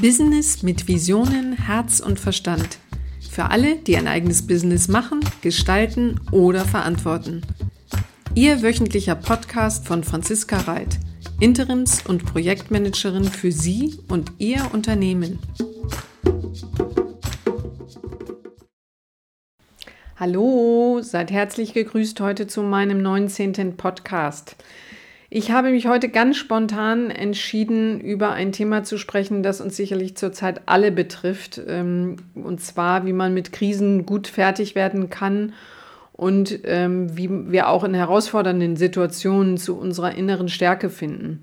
Business mit Visionen, Herz und Verstand. Für alle, die ein eigenes Business machen, gestalten oder verantworten. Ihr wöchentlicher Podcast von Franziska Reit, Interims- und Projektmanagerin für Sie und Ihr Unternehmen. Hallo, seid herzlich gegrüßt heute zu meinem 19. Podcast. Ich habe mich heute ganz spontan entschieden, über ein Thema zu sprechen, das uns sicherlich zurzeit alle betrifft. Ähm, und zwar, wie man mit Krisen gut fertig werden kann und ähm, wie wir auch in herausfordernden Situationen zu unserer inneren Stärke finden.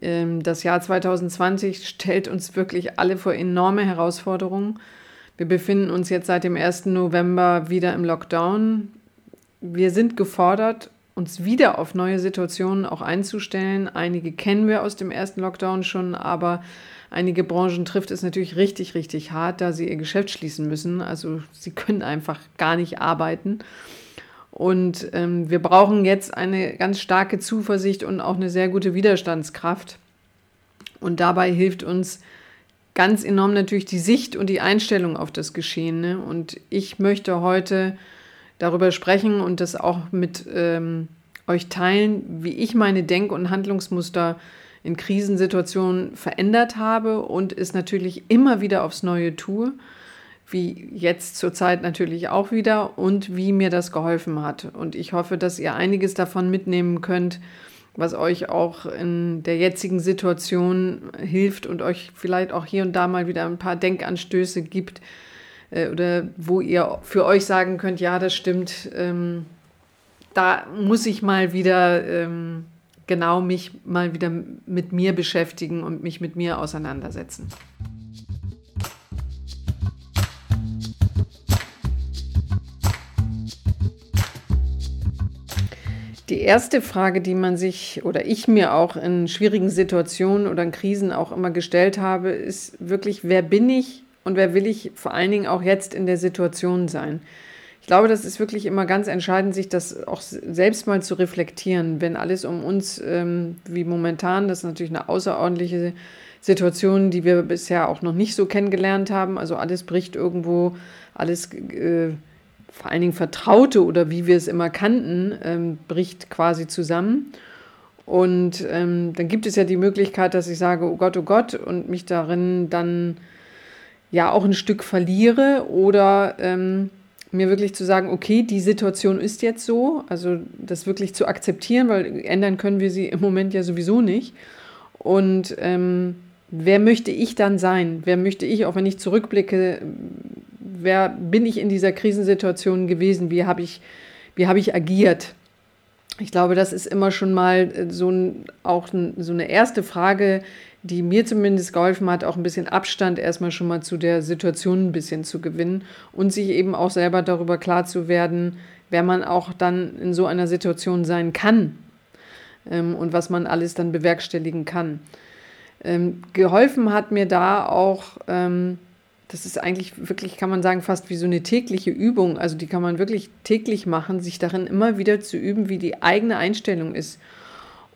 Ähm, das Jahr 2020 stellt uns wirklich alle vor enorme Herausforderungen. Wir befinden uns jetzt seit dem 1. November wieder im Lockdown. Wir sind gefordert, uns wieder auf neue Situationen auch einzustellen. Einige kennen wir aus dem ersten Lockdown schon, aber einige Branchen trifft es natürlich richtig, richtig hart, da sie ihr Geschäft schließen müssen. Also sie können einfach gar nicht arbeiten. Und ähm, wir brauchen jetzt eine ganz starke Zuversicht und auch eine sehr gute Widerstandskraft. Und dabei hilft uns ganz enorm natürlich die Sicht und die Einstellung auf das Geschehene. Und ich möchte heute darüber sprechen und das auch mit ähm, euch teilen, wie ich meine Denk- und Handlungsmuster in Krisensituationen verändert habe und es natürlich immer wieder aufs Neue tue, wie jetzt zurzeit natürlich auch wieder und wie mir das geholfen hat. Und ich hoffe, dass ihr einiges davon mitnehmen könnt, was euch auch in der jetzigen Situation hilft und euch vielleicht auch hier und da mal wieder ein paar Denkanstöße gibt, äh, oder wo ihr für euch sagen könnt, ja, das stimmt, ähm, da muss ich mal wieder ähm, genau mich mal wieder mit mir beschäftigen und mich mit mir auseinandersetzen. Die erste Frage, die man sich oder ich mir auch in schwierigen Situationen oder in Krisen auch immer gestellt habe, ist wirklich, wer bin ich und wer will ich vor allen Dingen auch jetzt in der Situation sein? Ich glaube, das ist wirklich immer ganz entscheidend, sich das auch selbst mal zu reflektieren, wenn alles um uns ähm, wie momentan, das ist natürlich eine außerordentliche Situation, die wir bisher auch noch nicht so kennengelernt haben. Also alles bricht irgendwo, alles äh, vor allen Dingen Vertraute oder wie wir es immer kannten, ähm, bricht quasi zusammen. Und ähm, dann gibt es ja die Möglichkeit, dass ich sage, oh Gott, oh Gott, und mich darin dann ja auch ein Stück verliere oder ähm, mir wirklich zu sagen, okay, die Situation ist jetzt so, also das wirklich zu akzeptieren, weil ändern können wir sie im Moment ja sowieso nicht. Und ähm, wer möchte ich dann sein? Wer möchte ich, auch wenn ich zurückblicke, wer bin ich in dieser Krisensituation gewesen? Wie habe ich, wie habe ich agiert? Ich glaube, das ist immer schon mal äh, so ein, auch ein, so eine erste Frage, die mir zumindest geholfen hat, auch ein bisschen Abstand erstmal schon mal zu der Situation ein bisschen zu gewinnen und sich eben auch selber darüber klar zu werden, wer man auch dann in so einer Situation sein kann ähm, und was man alles dann bewerkstelligen kann. Ähm, geholfen hat mir da auch, ähm, das ist eigentlich wirklich, kann man sagen, fast wie so eine tägliche Übung. Also die kann man wirklich täglich machen, sich darin immer wieder zu üben, wie die eigene Einstellung ist.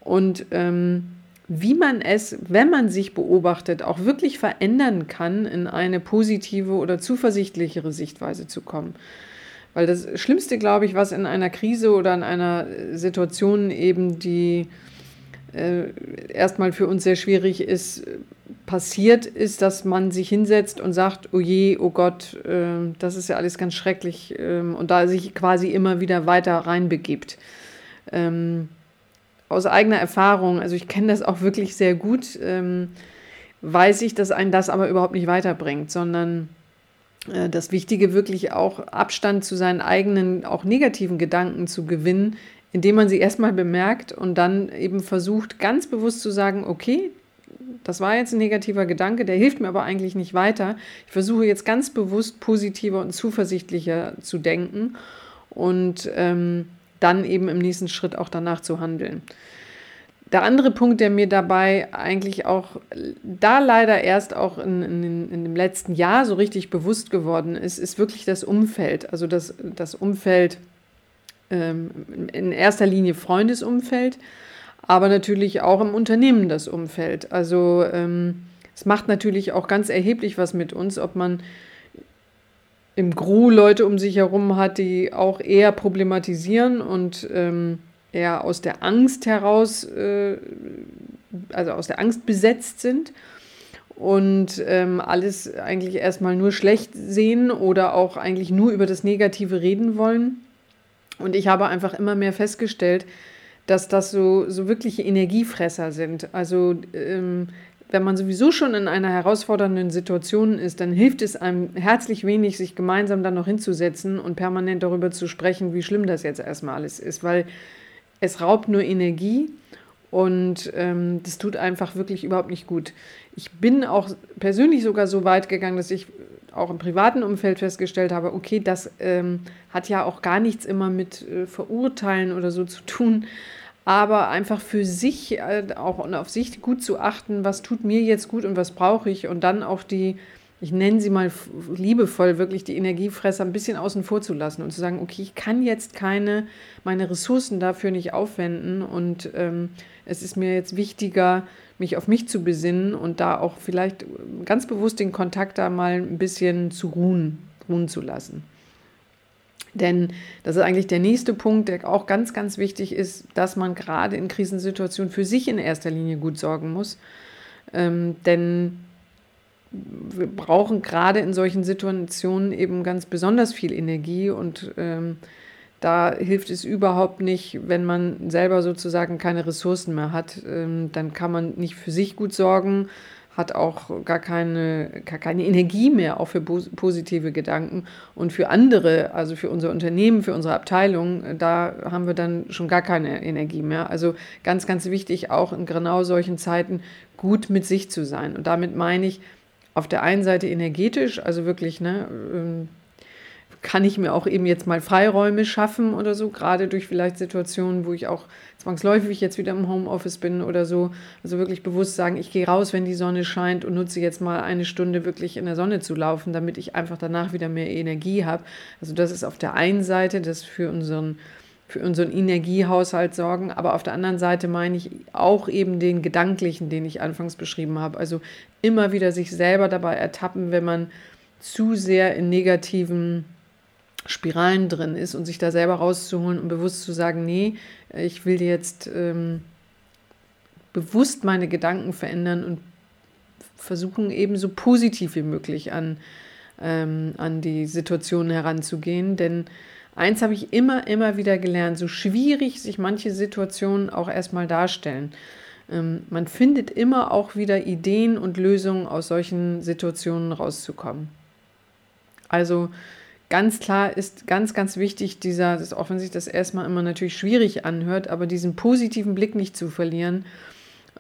Und ähm, wie man es, wenn man sich beobachtet, auch wirklich verändern kann, in eine positive oder zuversichtlichere Sichtweise zu kommen. Weil das Schlimmste, glaube ich, was in einer Krise oder in einer Situation eben, die äh, erstmal für uns sehr schwierig ist, passiert, ist, dass man sich hinsetzt und sagt, oh je, oh Gott, äh, das ist ja alles ganz schrecklich äh, und da sich quasi immer wieder weiter reinbegibt. Ähm, aus eigener Erfahrung, also ich kenne das auch wirklich sehr gut, ähm, weiß ich, dass einen das aber überhaupt nicht weiterbringt, sondern äh, das Wichtige wirklich auch Abstand zu seinen eigenen, auch negativen Gedanken zu gewinnen, indem man sie erstmal bemerkt und dann eben versucht, ganz bewusst zu sagen, okay, das war jetzt ein negativer Gedanke, der hilft mir aber eigentlich nicht weiter. Ich versuche jetzt ganz bewusst positiver und zuversichtlicher zu denken und ähm, dann eben im nächsten Schritt auch danach zu handeln. Der andere Punkt, der mir dabei eigentlich auch da leider erst auch in, in, in dem letzten Jahr so richtig bewusst geworden ist, ist wirklich das Umfeld. Also das, das Umfeld ähm, in erster Linie Freundesumfeld, aber natürlich auch im Unternehmen das Umfeld. Also ähm, es macht natürlich auch ganz erheblich was mit uns, ob man im Gru Leute um sich herum hat, die auch eher problematisieren und ähm, eher aus der Angst heraus, äh, also aus der Angst besetzt sind und ähm, alles eigentlich erstmal nur schlecht sehen oder auch eigentlich nur über das Negative reden wollen. Und ich habe einfach immer mehr festgestellt, dass das so, so wirkliche Energiefresser sind. Also ähm, wenn man sowieso schon in einer herausfordernden Situation ist, dann hilft es einem herzlich wenig, sich gemeinsam dann noch hinzusetzen und permanent darüber zu sprechen, wie schlimm das jetzt erstmal alles ist, weil es raubt nur Energie und ähm, das tut einfach wirklich überhaupt nicht gut. Ich bin auch persönlich sogar so weit gegangen, dass ich auch im privaten Umfeld festgestellt habe, okay, das ähm, hat ja auch gar nichts immer mit äh, Verurteilen oder so zu tun, aber einfach für sich äh, auch und auf sich gut zu achten, was tut mir jetzt gut und was brauche ich und dann auch die, ich nenne sie mal liebevoll, wirklich die Energiefresser ein bisschen außen vor zu lassen und zu sagen, okay, ich kann jetzt keine, meine Ressourcen dafür nicht aufwenden und ähm, es ist mir jetzt wichtiger, mich auf mich zu besinnen und da auch vielleicht ganz bewusst den Kontakt da mal ein bisschen zu ruhen, ruhen zu lassen. Denn das ist eigentlich der nächste Punkt, der auch ganz, ganz wichtig ist, dass man gerade in Krisensituationen für sich in erster Linie gut sorgen muss. Ähm, denn wir brauchen gerade in solchen Situationen eben ganz besonders viel Energie und ähm, da hilft es überhaupt nicht, wenn man selber sozusagen keine Ressourcen mehr hat. Ähm, dann kann man nicht für sich gut sorgen, hat auch gar keine, gar keine Energie mehr, auch für positive Gedanken. Und für andere, also für unser Unternehmen, für unsere Abteilung, da haben wir dann schon gar keine Energie mehr. Also ganz, ganz wichtig, auch in genau solchen Zeiten gut mit sich zu sein. Und damit meine ich auf der einen Seite energetisch, also wirklich, ne, ähm, kann ich mir auch eben jetzt mal Freiräume schaffen oder so, gerade durch vielleicht Situationen, wo ich auch zwangsläufig jetzt wieder im Homeoffice bin oder so. Also wirklich bewusst sagen, ich gehe raus, wenn die Sonne scheint und nutze jetzt mal eine Stunde wirklich in der Sonne zu laufen, damit ich einfach danach wieder mehr Energie habe. Also das ist auf der einen Seite das für unseren für unseren Energiehaushalt sorgen, aber auf der anderen Seite meine ich auch eben den gedanklichen, den ich anfangs beschrieben habe. Also immer wieder sich selber dabei ertappen, wenn man zu sehr in negativen Spiralen drin ist und sich da selber rauszuholen und bewusst zu sagen, nee, ich will jetzt ähm, bewusst meine Gedanken verändern und versuchen eben so positiv wie möglich an, ähm, an die Situation heranzugehen. Denn eins habe ich immer, immer wieder gelernt, so schwierig sich manche Situationen auch erstmal darstellen. Ähm, man findet immer auch wieder Ideen und Lösungen aus solchen Situationen rauszukommen. Also ganz klar ist ganz, ganz wichtig, dieser, das, auch wenn sich das erstmal immer natürlich schwierig anhört, aber diesen positiven Blick nicht zu verlieren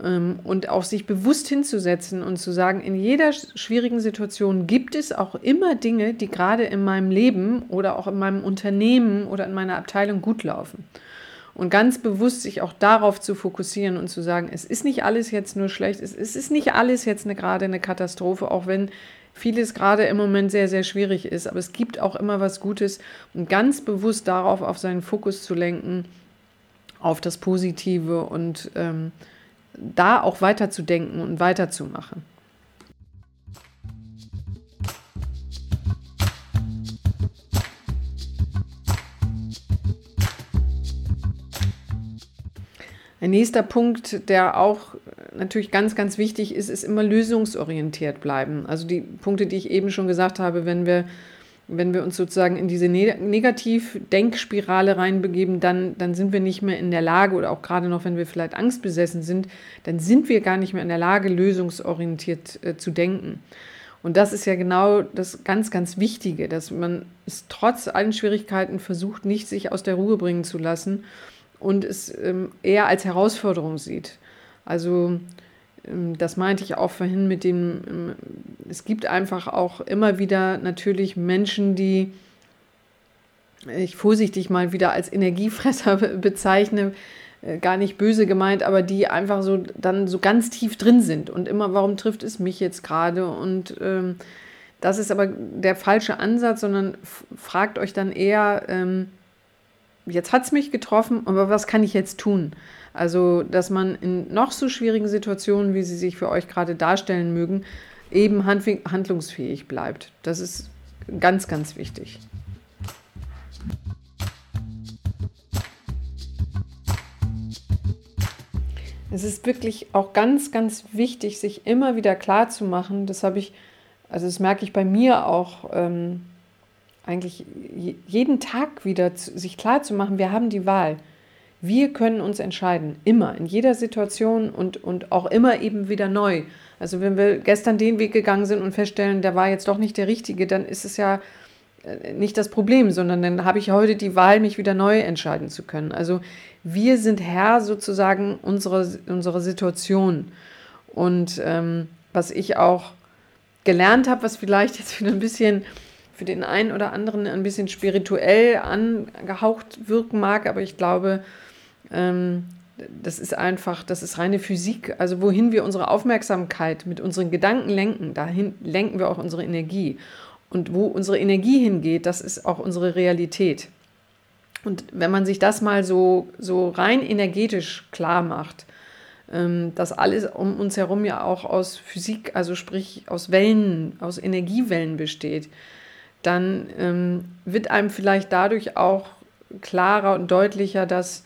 ähm, und auch sich bewusst hinzusetzen und zu sagen, in jeder schwierigen Situation gibt es auch immer Dinge, die gerade in meinem Leben oder auch in meinem Unternehmen oder in meiner Abteilung gut laufen. Und ganz bewusst sich auch darauf zu fokussieren und zu sagen, es ist nicht alles jetzt nur schlecht, es ist nicht alles jetzt eine, gerade eine Katastrophe, auch wenn vieles gerade im Moment sehr, sehr schwierig ist. Aber es gibt auch immer was Gutes und ganz bewusst darauf auf seinen Fokus zu lenken, auf das Positive und ähm, da auch weiterzudenken und weiterzumachen. Ein nächster Punkt, der auch natürlich ganz, ganz wichtig ist, ist immer lösungsorientiert bleiben. Also die Punkte, die ich eben schon gesagt habe, wenn wir, wenn wir uns sozusagen in diese ne Negativ-Denkspirale reinbegeben, dann, dann sind wir nicht mehr in der Lage, oder auch gerade noch, wenn wir vielleicht angstbesessen sind, dann sind wir gar nicht mehr in der Lage, lösungsorientiert äh, zu denken. Und das ist ja genau das ganz, ganz Wichtige, dass man es trotz allen Schwierigkeiten versucht, nicht sich aus der Ruhe bringen zu lassen und es ähm, eher als Herausforderung sieht. Also ähm, das meinte ich auch vorhin mit dem, ähm, es gibt einfach auch immer wieder natürlich Menschen, die ich vorsichtig mal wieder als Energiefresser bezeichne, äh, gar nicht böse gemeint, aber die einfach so dann so ganz tief drin sind und immer, warum trifft es mich jetzt gerade? Und ähm, das ist aber der falsche Ansatz, sondern fragt euch dann eher, ähm, jetzt hat es mich getroffen, aber was kann ich jetzt tun? Also, dass man in noch so schwierigen Situationen, wie sie sich für euch gerade darstellen mögen, eben handlungsfähig bleibt. Das ist ganz, ganz wichtig. Es ist wirklich auch ganz, ganz wichtig, sich immer wieder klar zu machen. Das habe ich, also das merke ich bei mir auch ähm, eigentlich jeden Tag wieder, sich klar zu machen, wir haben die Wahl. Wir können uns entscheiden, immer, in jeder Situation und, und auch immer eben wieder neu. Also wenn wir gestern den Weg gegangen sind und feststellen, der war jetzt doch nicht der richtige, dann ist es ja äh, nicht das Problem, sondern dann habe ich heute die Wahl, mich wieder neu entscheiden zu können. Also wir sind Herr sozusagen unserer, unserer Situation. Und ähm, was ich auch gelernt habe, was vielleicht jetzt wieder ein bisschen für den einen oder anderen ein bisschen spirituell angehaucht wirken mag, aber ich glaube, ähm, das ist einfach, das ist reine Physik. Also wohin wir unsere Aufmerksamkeit mit unseren Gedanken lenken, dahin lenken wir auch unsere Energie. Und wo unsere Energie hingeht, das ist auch unsere Realität. Und wenn man sich das mal so, so rein energetisch klar macht, ähm, dass alles um uns herum ja auch aus Physik, also sprich aus Wellen, aus Energiewellen besteht, dann ähm, wird einem vielleicht dadurch auch klarer und deutlicher, dass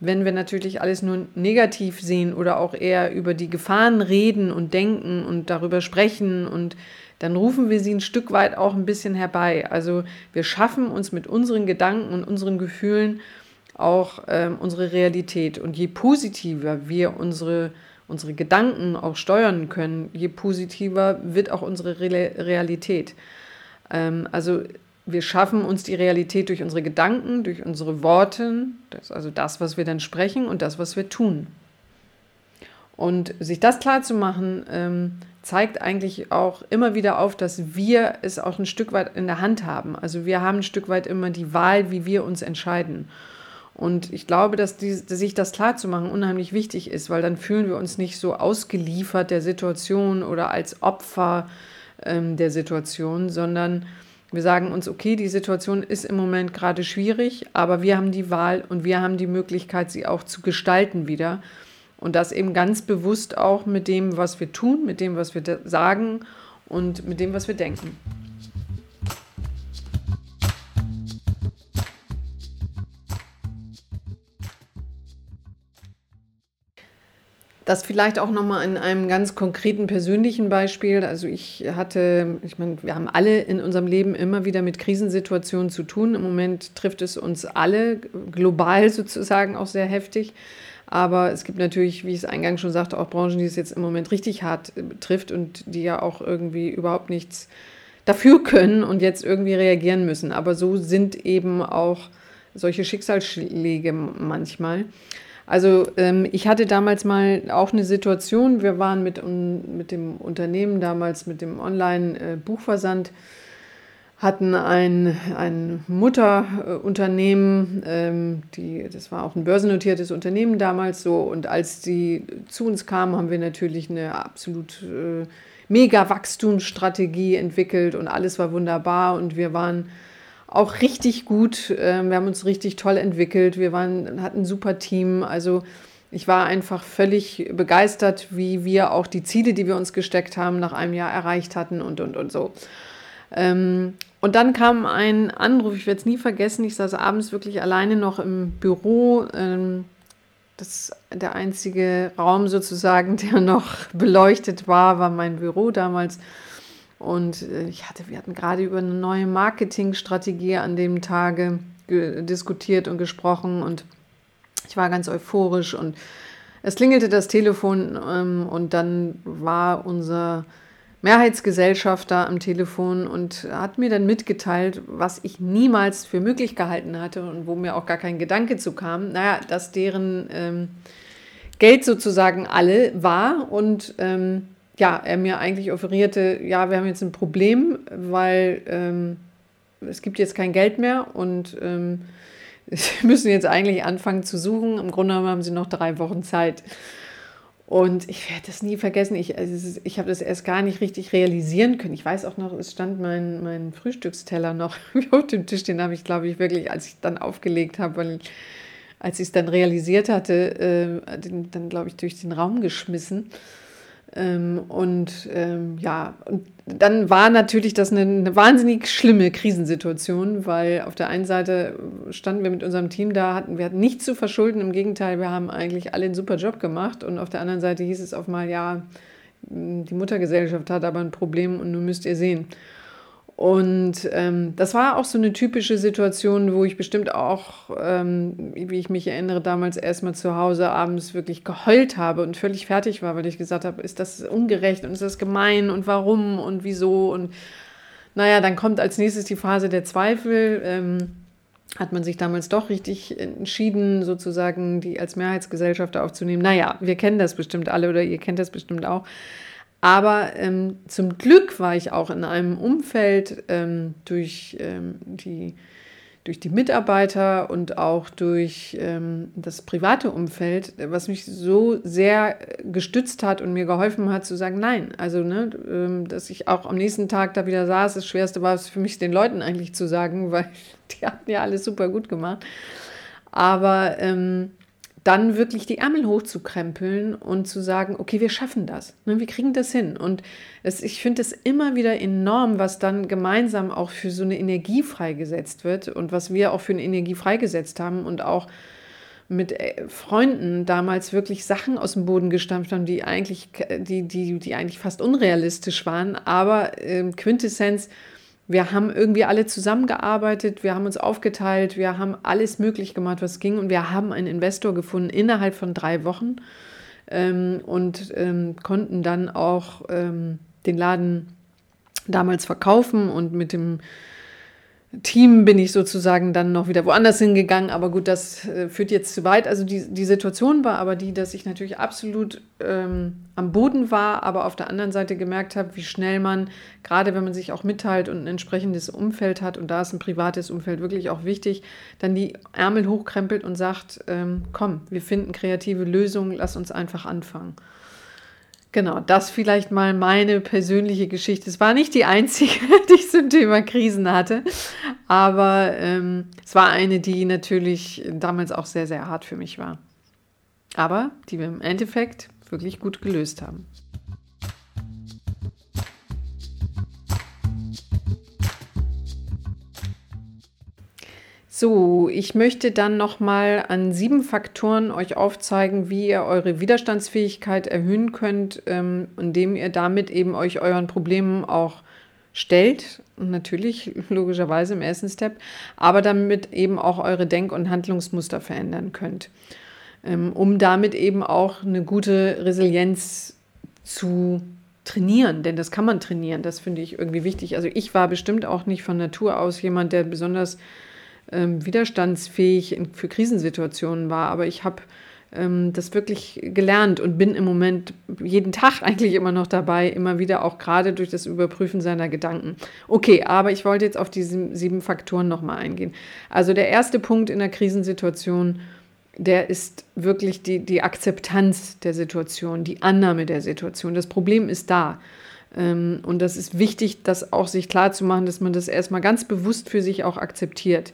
wenn wir natürlich alles nur negativ sehen oder auch eher über die Gefahren reden und denken und darüber sprechen und dann rufen wir sie ein Stück weit auch ein bisschen herbei. Also wir schaffen uns mit unseren Gedanken und unseren Gefühlen auch ähm, unsere Realität. Und je positiver wir unsere, unsere Gedanken auch steuern können, je positiver wird auch unsere Re Realität. Ähm, also wir schaffen uns die Realität durch unsere Gedanken, durch unsere Worte, das, also das, was wir dann sprechen und das, was wir tun. Und sich das klar zu ähm, zeigt eigentlich auch immer wieder auf, dass wir es auch ein Stück weit in der Hand haben. Also wir haben ein Stück weit immer die Wahl, wie wir uns entscheiden. Und ich glaube, dass, die, dass sich das klar zu machen unheimlich wichtig ist, weil dann fühlen wir uns nicht so ausgeliefert der Situation oder als Opfer ähm, der Situation, sondern wir sagen uns, okay, die Situation ist im Moment gerade schwierig, aber wir haben die Wahl und wir haben die Möglichkeit, sie auch zu gestalten wieder. Und das eben ganz bewusst auch mit dem, was wir tun, mit dem, was wir sagen und mit dem, was wir denken. Das vielleicht auch nochmal in einem ganz konkreten persönlichen Beispiel. Also ich hatte, ich meine, wir haben alle in unserem Leben immer wieder mit Krisensituationen zu tun. Im Moment trifft es uns alle global sozusagen auch sehr heftig. Aber es gibt natürlich, wie ich es eingangs schon sagte, auch Branchen, die es jetzt im Moment richtig hart betrifft und die ja auch irgendwie überhaupt nichts dafür können und jetzt irgendwie reagieren müssen. Aber so sind eben auch solche Schicksalsschläge manchmal. Also ähm, ich hatte damals mal auch eine Situation, wir waren mit, mit dem Unternehmen damals, mit dem Online-Buchversand, hatten ein, ein Mutterunternehmen, ähm, die, das war auch ein börsennotiertes Unternehmen damals so. Und als die zu uns kamen, haben wir natürlich eine absolut äh, mega Wachstumsstrategie entwickelt und alles war wunderbar und wir waren auch richtig gut. Äh, wir haben uns richtig toll entwickelt. Wir waren, hatten ein super Team. Also ich war einfach völlig begeistert, wie wir auch die Ziele, die wir uns gesteckt haben, nach einem Jahr erreicht hatten und, und, und so. Ähm, und dann kam ein Anruf, ich werde es nie vergessen, ich saß abends wirklich alleine noch im Büro. Ähm, das, der einzige Raum sozusagen, der noch beleuchtet war, war mein Büro damals. Und äh, ich hatte, wir hatten gerade über eine neue Marketingstrategie an dem Tage diskutiert und gesprochen und ich war ganz euphorisch und es klingelte das Telefon ähm, und dann war unser Mehrheitsgesellschafter am Telefon und hat mir dann mitgeteilt, was ich niemals für möglich gehalten hatte und wo mir auch gar kein Gedanke zu kam, naja, dass deren ähm, Geld sozusagen alle war und ähm, ja, er mir eigentlich offerierte, ja, wir haben jetzt ein Problem, weil ähm, es gibt jetzt kein Geld mehr und ähm, sie müssen jetzt eigentlich anfangen zu suchen. Im Grunde genommen haben sie noch drei Wochen Zeit. Und ich werde das nie vergessen. Ich, also ich habe das erst gar nicht richtig realisieren können. Ich weiß auch noch, es stand mein, mein Frühstücksteller noch auf dem Tisch. Den habe ich, glaube ich, wirklich, als ich dann aufgelegt habe, weil als ich es dann realisiert hatte, äh, den, dann, glaube ich, durch den Raum geschmissen. Ähm, und ähm, ja, und dann war natürlich das eine, eine, wahnsinnig schlimme Krisensituation, weil auf der einen Seite standen wir mit unserem Team da, hatten wir hatten nichts zu verschulden, im Gegenteil, wir haben eigentlich alle einen super Job gemacht und auf der anderen Seite hieß es auf mal, ja, die Muttergesellschaft hat aber ein Problem und nun müsst ihr sehen. Und ähm, das war auch so eine typische Situation, wo ich bestimmt auch, ähm, wie ich mich erinnere, damals erstmal zu Hause abends wirklich geheult habe und völlig fertig war, weil ich gesagt habe, ist das ungerecht und ist das gemein und warum und wieso. Und naja, dann kommt als nächstes die Phase der Zweifel. Ähm, hat man sich damals doch richtig entschieden, sozusagen die als Mehrheitsgesellschaft aufzunehmen. Naja, wir kennen das bestimmt alle oder ihr kennt das bestimmt auch. Aber ähm, zum Glück war ich auch in einem Umfeld ähm, durch, ähm, die, durch die Mitarbeiter und auch durch ähm, das private Umfeld, was mich so sehr gestützt hat und mir geholfen hat zu sagen, nein. Also, ne, ähm, dass ich auch am nächsten Tag da wieder saß. Das Schwerste war es für mich, den Leuten eigentlich zu sagen, weil die hatten ja alles super gut gemacht. Aber ähm, dann wirklich die Ärmel hochzukrempeln und zu sagen, okay, wir schaffen das, ne, wir kriegen das hin. Und es, ich finde es immer wieder enorm, was dann gemeinsam auch für so eine Energie freigesetzt wird und was wir auch für eine Energie freigesetzt haben und auch mit äh, Freunden damals wirklich Sachen aus dem Boden gestampft haben, die eigentlich, die, die, die eigentlich fast unrealistisch waren, aber äh, Quintessenz, wir haben irgendwie alle zusammengearbeitet, wir haben uns aufgeteilt, wir haben alles möglich gemacht, was ging. Und wir haben einen Investor gefunden innerhalb von drei Wochen ähm, und ähm, konnten dann auch ähm, den Laden damals verkaufen und mit dem Team bin ich sozusagen dann noch wieder woanders hingegangen. Aber gut, das äh, führt jetzt zu weit. Also die, die Situation war aber die, dass ich natürlich absolut ähm, am Boden war, aber auf der anderen Seite gemerkt habe, wie schnell man, gerade wenn man sich auch mitteilt und ein entsprechendes Umfeld hat, und da ist ein privates Umfeld wirklich auch wichtig, dann die Ärmel hochkrempelt und sagt, ähm, komm, wir finden kreative Lösungen, lass uns einfach anfangen. Genau, das vielleicht mal meine persönliche Geschichte. Es war nicht die einzige, die ich zum Thema Krisen hatte, aber ähm, es war eine, die natürlich damals auch sehr, sehr hart für mich war. Aber die wir im Endeffekt wirklich gut gelöst haben. So, ich möchte dann nochmal an sieben Faktoren euch aufzeigen, wie ihr eure Widerstandsfähigkeit erhöhen könnt, ähm, indem ihr damit eben euch euren Problemen auch stellt. Und natürlich, logischerweise im ersten Step, aber damit eben auch eure Denk- und Handlungsmuster verändern könnt, ähm, um damit eben auch eine gute Resilienz zu trainieren, denn das kann man trainieren, das finde ich irgendwie wichtig. Also ich war bestimmt auch nicht von Natur aus jemand, der besonders ähm, widerstandsfähig in, für Krisensituationen war. Aber ich habe ähm, das wirklich gelernt und bin im Moment jeden Tag eigentlich immer noch dabei, immer wieder auch gerade durch das Überprüfen seiner Gedanken. Okay, aber ich wollte jetzt auf diese sieben Faktoren nochmal eingehen. Also der erste Punkt in der Krisensituation, der ist wirklich die, die Akzeptanz der Situation, die Annahme der Situation. Das Problem ist da. Ähm, und das ist wichtig, das auch sich klar zu machen, dass man das erstmal ganz bewusst für sich auch akzeptiert.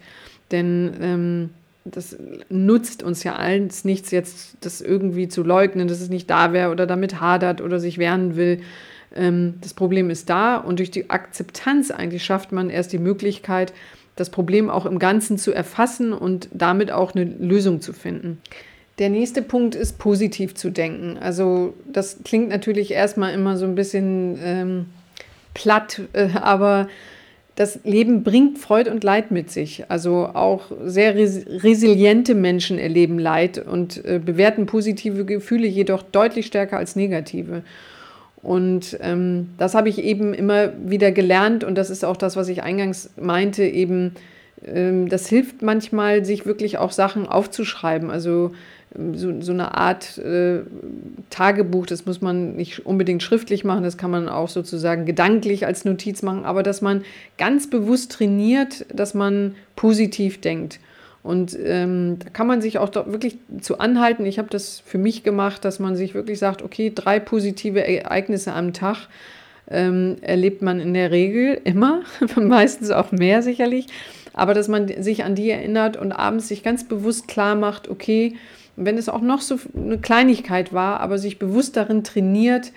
Denn ähm, das nutzt uns ja alles nichts, jetzt das irgendwie zu leugnen, dass es nicht da wäre oder damit hadert oder sich wehren will. Ähm, das Problem ist da und durch die Akzeptanz eigentlich schafft man erst die Möglichkeit, das Problem auch im Ganzen zu erfassen und damit auch eine Lösung zu finden. Der nächste Punkt ist positiv zu denken. Also das klingt natürlich erstmal immer so ein bisschen ähm, platt, äh, aber das Leben bringt Freud und Leid mit sich. Also auch sehr res resiliente Menschen erleben Leid und äh, bewerten positive Gefühle jedoch deutlich stärker als negative. Und ähm, das habe ich eben immer wieder gelernt und das ist auch das, was ich eingangs meinte, eben ähm, das hilft manchmal, sich wirklich auch Sachen aufzuschreiben. Also so, so eine Art äh, Tagebuch, das muss man nicht unbedingt schriftlich machen, das kann man auch sozusagen gedanklich als Notiz machen, aber dass man ganz bewusst trainiert, dass man positiv denkt. Und ähm, da kann man sich auch wirklich zu anhalten. Ich habe das für mich gemacht, dass man sich wirklich sagt, okay, drei positive Ereignisse am Tag ähm, erlebt man in der Regel immer, meistens auch mehr sicherlich, aber dass man sich an die erinnert und abends sich ganz bewusst klar macht, okay, wenn es auch noch so eine Kleinigkeit war, aber sich bewusst darin trainiert,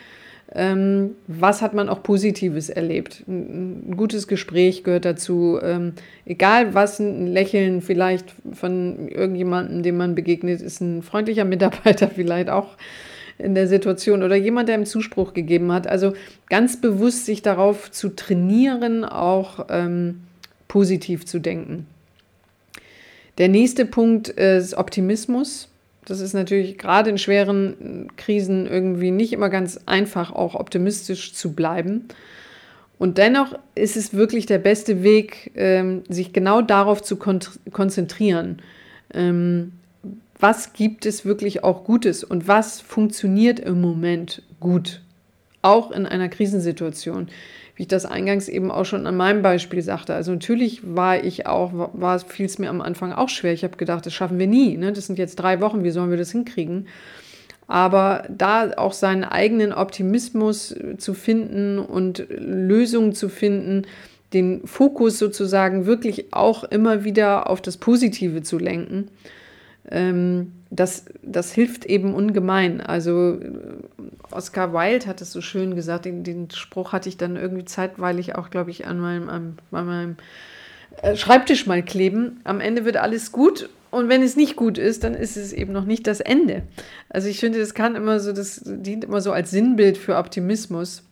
ähm, was hat man auch Positives erlebt? Ein, gutes Gespräch gehört dazu. Ähm, egal was, ein Lächeln vielleicht von irgendjemandem, dem man begegnet, ist ein freundlicher Mitarbeiter vielleicht auch in der Situation oder jemand, der ihm Zuspruch gegeben hat. Also ganz bewusst sich darauf zu trainieren, auch ähm, positiv zu denken. Der nächste Punkt ist Optimismus. Das ist natürlich gerade in schweren Krisen irgendwie nicht immer ganz einfach, auch optimistisch zu bleiben. Und dennoch ist es wirklich der beste Weg, ähm, sich genau darauf zu kon konzentrieren. Ähm, was gibt es wirklich auch Gutes und was funktioniert im Moment gut, auch in einer Krisensituation wie ich das eingangs eben auch schon an meinem Beispiel sagte. Also natürlich war ich auch, war, fiel es mir am Anfang auch schwer. Ich habe gedacht, das schaffen wir nie. Ne? Das sind jetzt drei Wochen, wie sollen wir das hinkriegen? Aber da auch seinen eigenen Optimismus zu finden und Lösungen zu finden, den Fokus sozusagen wirklich auch immer wieder auf das Positive zu lenken, ähm, das, das hilft eben ungemein. Also Oscar Wilde hat es so schön gesagt, den, den Spruch hatte ich dann irgendwie zeitweilig auch, glaube ich, an meinem, an meinem äh, Schreibtisch mal kleben. Am Ende wird alles gut und wenn es nicht gut ist, dann ist es eben noch nicht das Ende. Also ich finde, das kann immer so, das dient immer so als Sinnbild für Optimismus.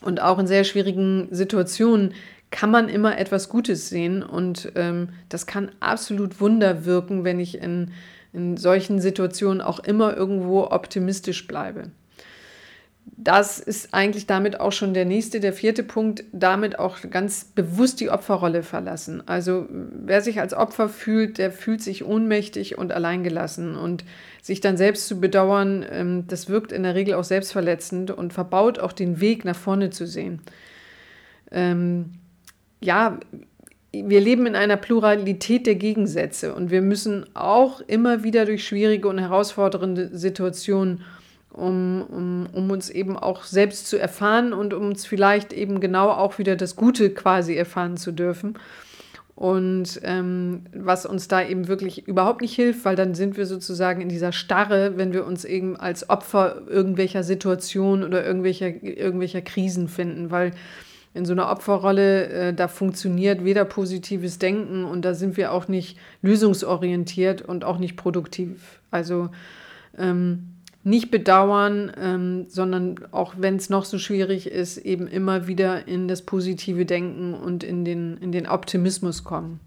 Und auch in sehr schwierigen Situationen kann man immer etwas Gutes sehen. Und ähm, das kann absolut Wunder wirken, wenn ich in, in solchen Situationen auch immer irgendwo optimistisch bleibe das ist eigentlich damit auch schon der nächste, der vierte Punkt, damit auch ganz bewusst die Opferrolle verlassen. Also wer sich als Opfer fühlt, der fühlt sich ohnmächtig und alleingelassen und sich dann selbst zu bedauern, ähm, das wirkt in der Regel auch selbstverletzend und verbaut auch den Weg nach vorne zu sehen. Ähm, ja, wir leben in einer Pluralität der Gegensätze und wir müssen auch immer wieder durch schwierige und herausfordernde Situationen um, um, um uns eben auch selbst zu erfahren und um uns vielleicht eben genau auch wieder das Gute quasi erfahren zu dürfen. Und ähm, was uns da eben wirklich überhaupt nicht hilft, weil dann sind wir sozusagen in dieser Starre, wenn wir uns eben als Opfer irgendwelcher Situationen oder irgendwelcher, irgendwelcher Krisen finden, weil in so einer Opferrolle, äh, da funktioniert weder positives Denken und da sind wir auch nicht lösungsorientiert und auch nicht produktiv. Also ähm, nicht bedauern, ähm, sondern auch wenn es noch so schwierig ist, eben immer wieder in das positive Denken und in den, in den Optimismus kommen.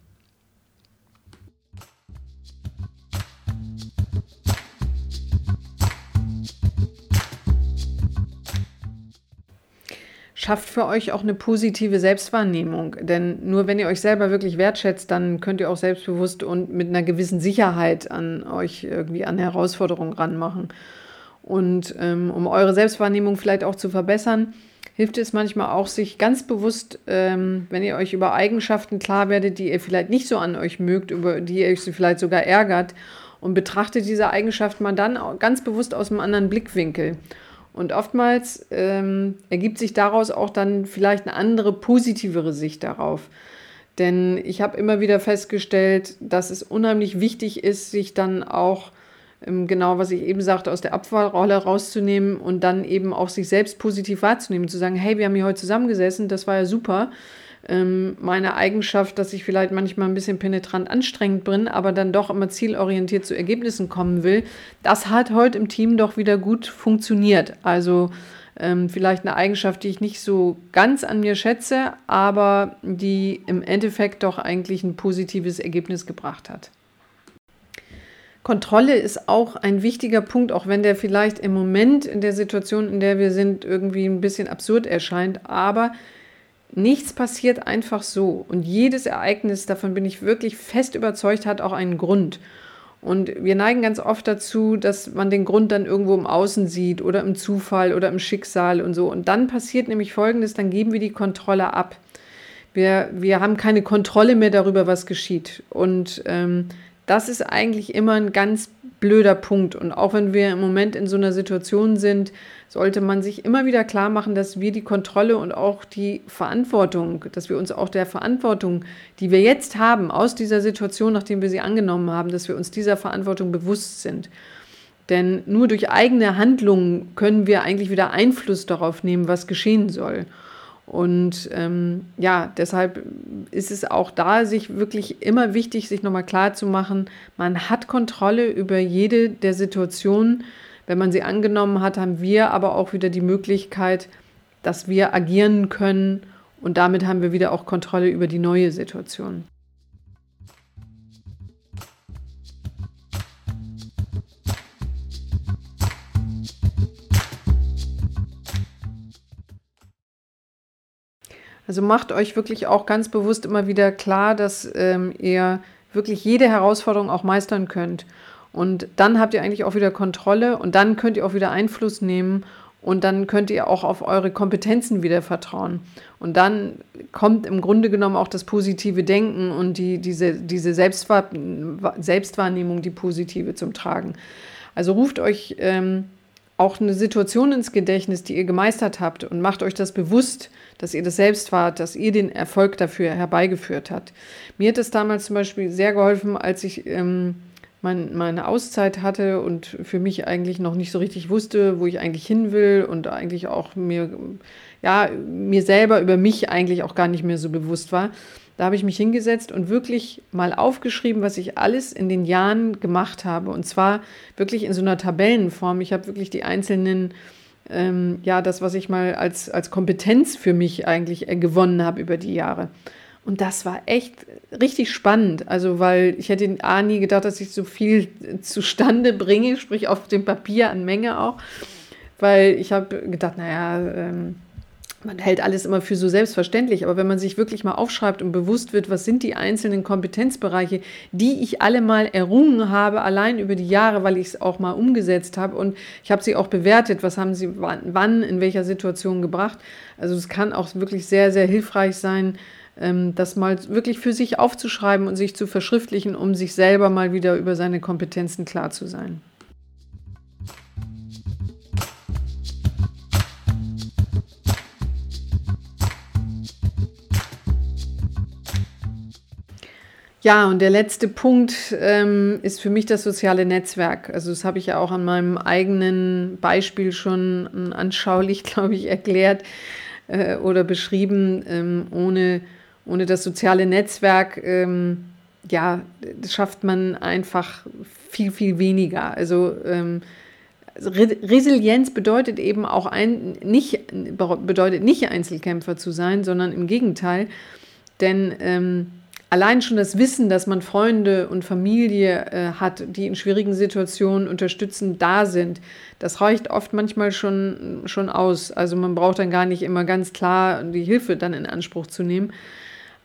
schafft für euch auch eine positive Selbstwahrnehmung. Denn nur wenn ihr euch selber wirklich wertschätzt, dann könnt ihr auch selbstbewusst und mit einer gewissen Sicherheit an euch irgendwie an Herausforderungen ranmachen. Und ähm, um eure Selbstwahrnehmung vielleicht auch zu verbessern, hilft es manchmal auch, sich ganz bewusst, ähm, wenn ihr euch über Eigenschaften klar werdet, die ihr vielleicht nicht so an euch mögt, über die ihr euch vielleicht sogar ärgert, und betrachtet diese Eigenschaft mal dann ganz bewusst aus einem anderen Blickwinkel. Und oftmals ähm, ergibt sich daraus auch dann vielleicht eine andere, positivere Sicht darauf. Denn ich habe immer wieder festgestellt, dass es unheimlich wichtig ist, sich dann auch genau, was ich eben sagte, aus der Abfallrolle rauszunehmen und dann eben auch sich selbst positiv wahrzunehmen, zu sagen, hey, wir haben hier heute zusammengesessen, das war ja super. Ähm, meine Eigenschaft, dass ich vielleicht manchmal ein bisschen penetrant anstrengend bin, aber dann doch immer zielorientiert zu Ergebnissen kommen will, das hat heute im Team doch wieder gut funktioniert. Also ähm, vielleicht eine Eigenschaft, die ich nicht so ganz an mir schätze, aber die im Endeffekt doch eigentlich ein positives Ergebnis gebracht hat. Kontrolle ist auch ein wichtiger Punkt, auch wenn der vielleicht im Moment in der Situation, in der wir sind, irgendwie ein bisschen absurd erscheint. Aber nichts passiert einfach so. Und jedes Ereignis, davon bin ich wirklich fest überzeugt, hat auch einen Grund. Und wir neigen ganz oft dazu, dass man den Grund dann irgendwo im Außen sieht oder im Zufall oder im Schicksal und so. Und dann passiert nämlich Folgendes, dann geben wir die Kontrolle ab. Wir, wir haben keine Kontrolle mehr darüber, was geschieht. Und ähm, das ist eigentlich immer ein ganz blöder Punkt. Und auch wenn wir im Moment in so einer Situation sind, sollte man sich immer wieder klar machen, dass wir die Kontrolle und auch die Verantwortung, dass wir uns auch der Verantwortung, die wir jetzt haben, aus dieser Situation, nachdem wir sie angenommen haben, dass wir uns dieser Verantwortung bewusst sind. Denn nur durch eigene Handlungen können wir eigentlich wieder Einfluss darauf nehmen, was geschehen soll. Und ähm, ja, deshalb ist es auch da sich wirklich immer wichtig, sich nochmal klar zu machen, man hat Kontrolle über jede der Situationen. Wenn man sie angenommen hat, haben wir aber auch wieder die Möglichkeit, dass wir agieren können und damit haben wir wieder auch Kontrolle über die neue Situation. Also macht euch wirklich auch ganz bewusst immer wieder klar, dass ähm, ihr wirklich jede Herausforderung auch meistern könnt. Und dann habt ihr eigentlich auch wieder Kontrolle und dann könnt ihr auch wieder Einfluss nehmen und dann könnt ihr auch auf eure Kompetenzen wieder vertrauen. Und dann kommt im Grunde genommen auch das positive Denken und die, diese, diese Selbstwahr Selbstwahrnehmung, die positive zum Tragen. Also ruft euch ähm, auch eine Situation ins Gedächtnis, die ihr gemeistert habt und macht euch das bewusst, dass ihr das selbst wart, dass ihr den Erfolg dafür herbeigeführt habt. Mir hat es damals zum Beispiel sehr geholfen, als ich ähm, mein, meine Auszeit hatte und für mich eigentlich noch nicht so richtig wusste, wo ich eigentlich hin will und eigentlich auch mir, ja, mir selber über mich eigentlich auch gar nicht mehr so bewusst war. Da habe ich mich hingesetzt und wirklich mal aufgeschrieben, was ich alles in den Jahren gemacht habe. Und zwar wirklich in so einer Tabellenform. Ich habe wirklich die einzelnen, ähm, ja, das, was ich mal als, als Kompetenz für mich eigentlich äh, gewonnen habe über die Jahre. Und das war echt richtig spannend. Also, weil ich hätte A nie gedacht, dass ich so viel zustande bringe, sprich auf dem Papier an Menge auch. Weil ich habe gedacht, naja, ähm, man hält alles immer für so selbstverständlich, aber wenn man sich wirklich mal aufschreibt und bewusst wird, was sind die einzelnen Kompetenzbereiche, die ich alle mal errungen habe, allein über die Jahre, weil ich es auch mal umgesetzt habe und ich habe sie auch bewertet, was haben sie wann, in welcher Situation gebracht. Also es kann auch wirklich sehr, sehr hilfreich sein, ähm, das mal wirklich für sich aufzuschreiben und sich zu verschriftlichen, um sich selber mal wieder über seine Kompetenzen klar zu sein. Ja, und der letzte Punkt ähm, ist für mich das soziale Netzwerk. Also das habe ich ja auch an meinem eigenen Beispiel schon ähm, anschaulich, glaube ich, erklärt äh, oder beschrieben. Ähm, ohne, ohne das soziale Netzwerk, ähm, ja, schafft man einfach viel, viel weniger. Also ähm, Resilienz bedeutet eben auch ein, nicht, bedeutet nicht Einzelkämpfer zu sein, sondern im Gegenteil. Denn ähm, allein schon das Wissen, dass man Freunde und Familie äh, hat, die in schwierigen Situationen unterstützend da sind, das reicht oft manchmal schon, schon aus. Also man braucht dann gar nicht immer ganz klar die Hilfe dann in Anspruch zu nehmen.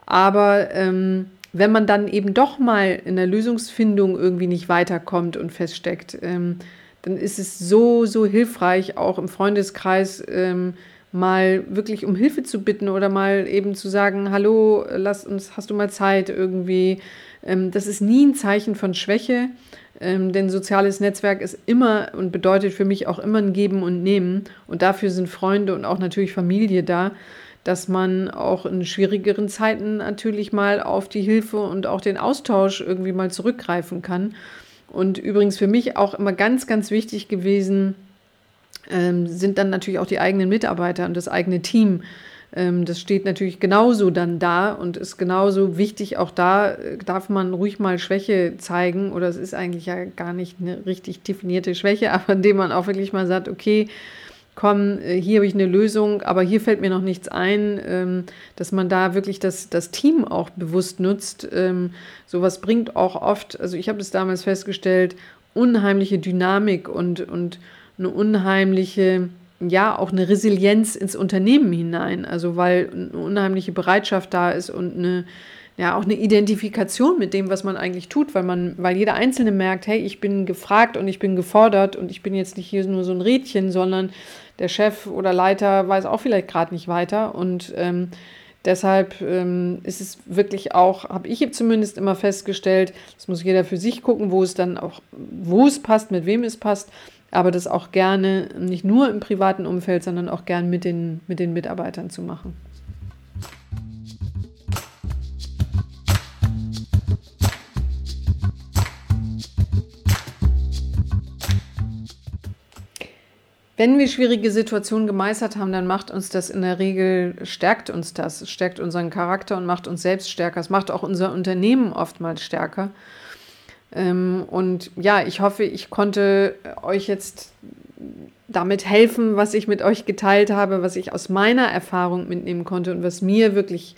Aber ähm, wenn man dann eben doch mal in der Lösungsfindung irgendwie nicht weiterkommt und feststeckt, ähm, dann ist es so, so hilfreich, auch im Freundeskreis ähm, mal wirklich um Hilfe zu bitten oder mal eben zu sagen, hallo, lass uns, hast du mal Zeit irgendwie. Ähm, das ist nie ein Zeichen von Schwäche, ähm, denn soziales Netzwerk ist immer und bedeutet für mich auch immer ein Geben und Nehmen. Und dafür sind Freunde und auch natürlich Familie da, dass man auch in schwierigeren Zeiten natürlich mal auf die Hilfe und auch den Austausch irgendwie mal zurückgreifen kann. Und übrigens für mich auch immer ganz, ganz wichtig gewesen, ähm, sind dann natürlich auch die eigenen Mitarbeiter und das eigene Team. Ähm, das steht natürlich genauso dann da und ist genauso wichtig. Auch da äh, darf man ruhig mal Schwäche zeigen oder es ist eigentlich ja gar nicht eine richtig definierte Schwäche, aber indem man auch wirklich mal sagt, okay, komm, äh, hier habe ich eine Lösung, aber hier fällt mir noch nichts ein, ähm, dass man da wirklich das, das Team auch bewusst nutzt. Ähm, sowas bringt auch oft, also ich habe es damals festgestellt, unheimliche Dynamik und, und eine unheimliche, ja, auch eine Resilienz ins Unternehmen hinein. Also weil eine unheimliche Bereitschaft da ist und eine, ja, auch eine Identifikation mit dem, was man eigentlich tut, weil man, weil jeder Einzelne merkt, hey, ich bin gefragt und ich bin gefordert und ich bin jetzt nicht hier nur so ein Rädchen, sondern der Chef oder Leiter weiß auch vielleicht gerade nicht weiter und ähm, Deshalb ähm, ist es wirklich auch, habe ich zumindest immer festgestellt, das muss jeder für sich gucken, wo es dann auch, wo es passt, mit wem es passt, aber das auch gerne nicht nur im privaten Umfeld, sondern auch gern mit den, mit den Mitarbeitern zu machen. Wenn wir schwierige Situationen gemeistert haben, dann macht uns das in der Regel, stärkt uns das, stärkt unseren Charakter und macht uns selbst stärker. Es macht auch unser Unternehmen oftmals stärker. Ähm, und ja, ich hoffe, ich konnte euch jetzt damit helfen, was ich mit euch geteilt habe, was ich aus meiner Erfahrung mitnehmen konnte und was mir wirklich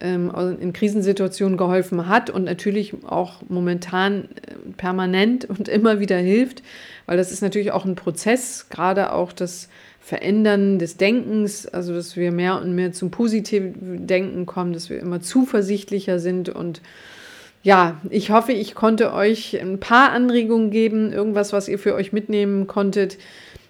ähm, in Krisensituationen geholfen hat und natürlich auch momentan äh, permanent und immer wieder hilft, weil das ist natürlich auch ein Prozess, gerade auch das Verändern des Denkens, also dass wir mehr und mehr zum positiven Denken kommen, dass wir immer zuversichtlicher sind und ja, ich hoffe, ich konnte euch ein paar Anregungen geben, irgendwas, was ihr für euch mitnehmen konntet.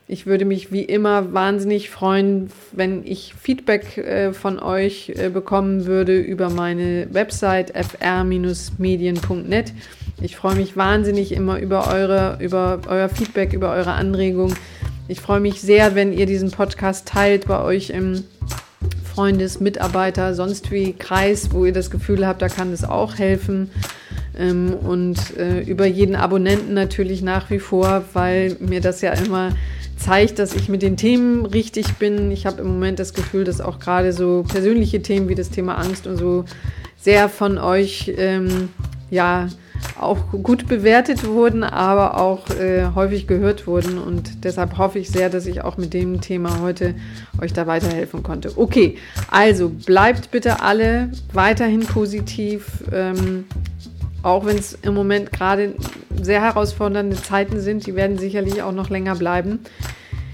Ich würde mich wie immer wahnsinnig freuen, wenn ich Feedback äh, von euch äh, bekommen würde über meine Website fr-medien.net. Ich freue mich wahnsinnig immer über eure, über euer Feedback, über eure Anregungen. Ich freue mich sehr, wenn ihr diesen Podcast teilt bei euch im Freundes-, Mitarbeiter-, sonst wie Kreis, wo ihr das Gefühl habt, da kann es auch helfen. Ähm, und äh, über jeden Abonnenten natürlich nach wie vor, weil mir das ja immer zeigt, dass ich mit den Themen richtig bin. Ich habe im Moment das Gefühl, dass auch gerade so persönliche Themen wie das Thema Angst und so sehr von euch ähm, ja auch gut bewertet wurden, aber auch äh, häufig gehört wurden. Und deshalb hoffe ich sehr, dass ich auch mit dem Thema heute euch da weiterhelfen konnte. Okay, also bleibt bitte alle weiterhin positiv. Ähm, auch wenn es im Moment gerade sehr herausfordernde Zeiten sind, die werden sicherlich auch noch länger bleiben.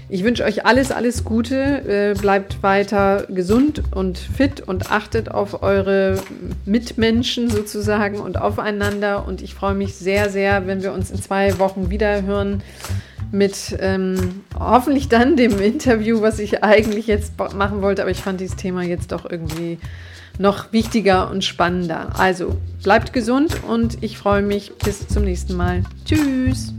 Ich wünsche euch alles, alles Gute. Äh, bleibt weiter gesund und fit und achtet auf eure Mitmenschen sozusagen und aufeinander. Und ich freue mich sehr, sehr, wenn wir uns in zwei Wochen wieder hören mit ähm, hoffentlich dann dem Interview, was ich eigentlich jetzt machen wollte. Aber ich fand dieses Thema jetzt doch irgendwie noch wichtiger und spannender. Also bleibt gesund und ich freue mich bis zum nächsten Mal. Tschüss.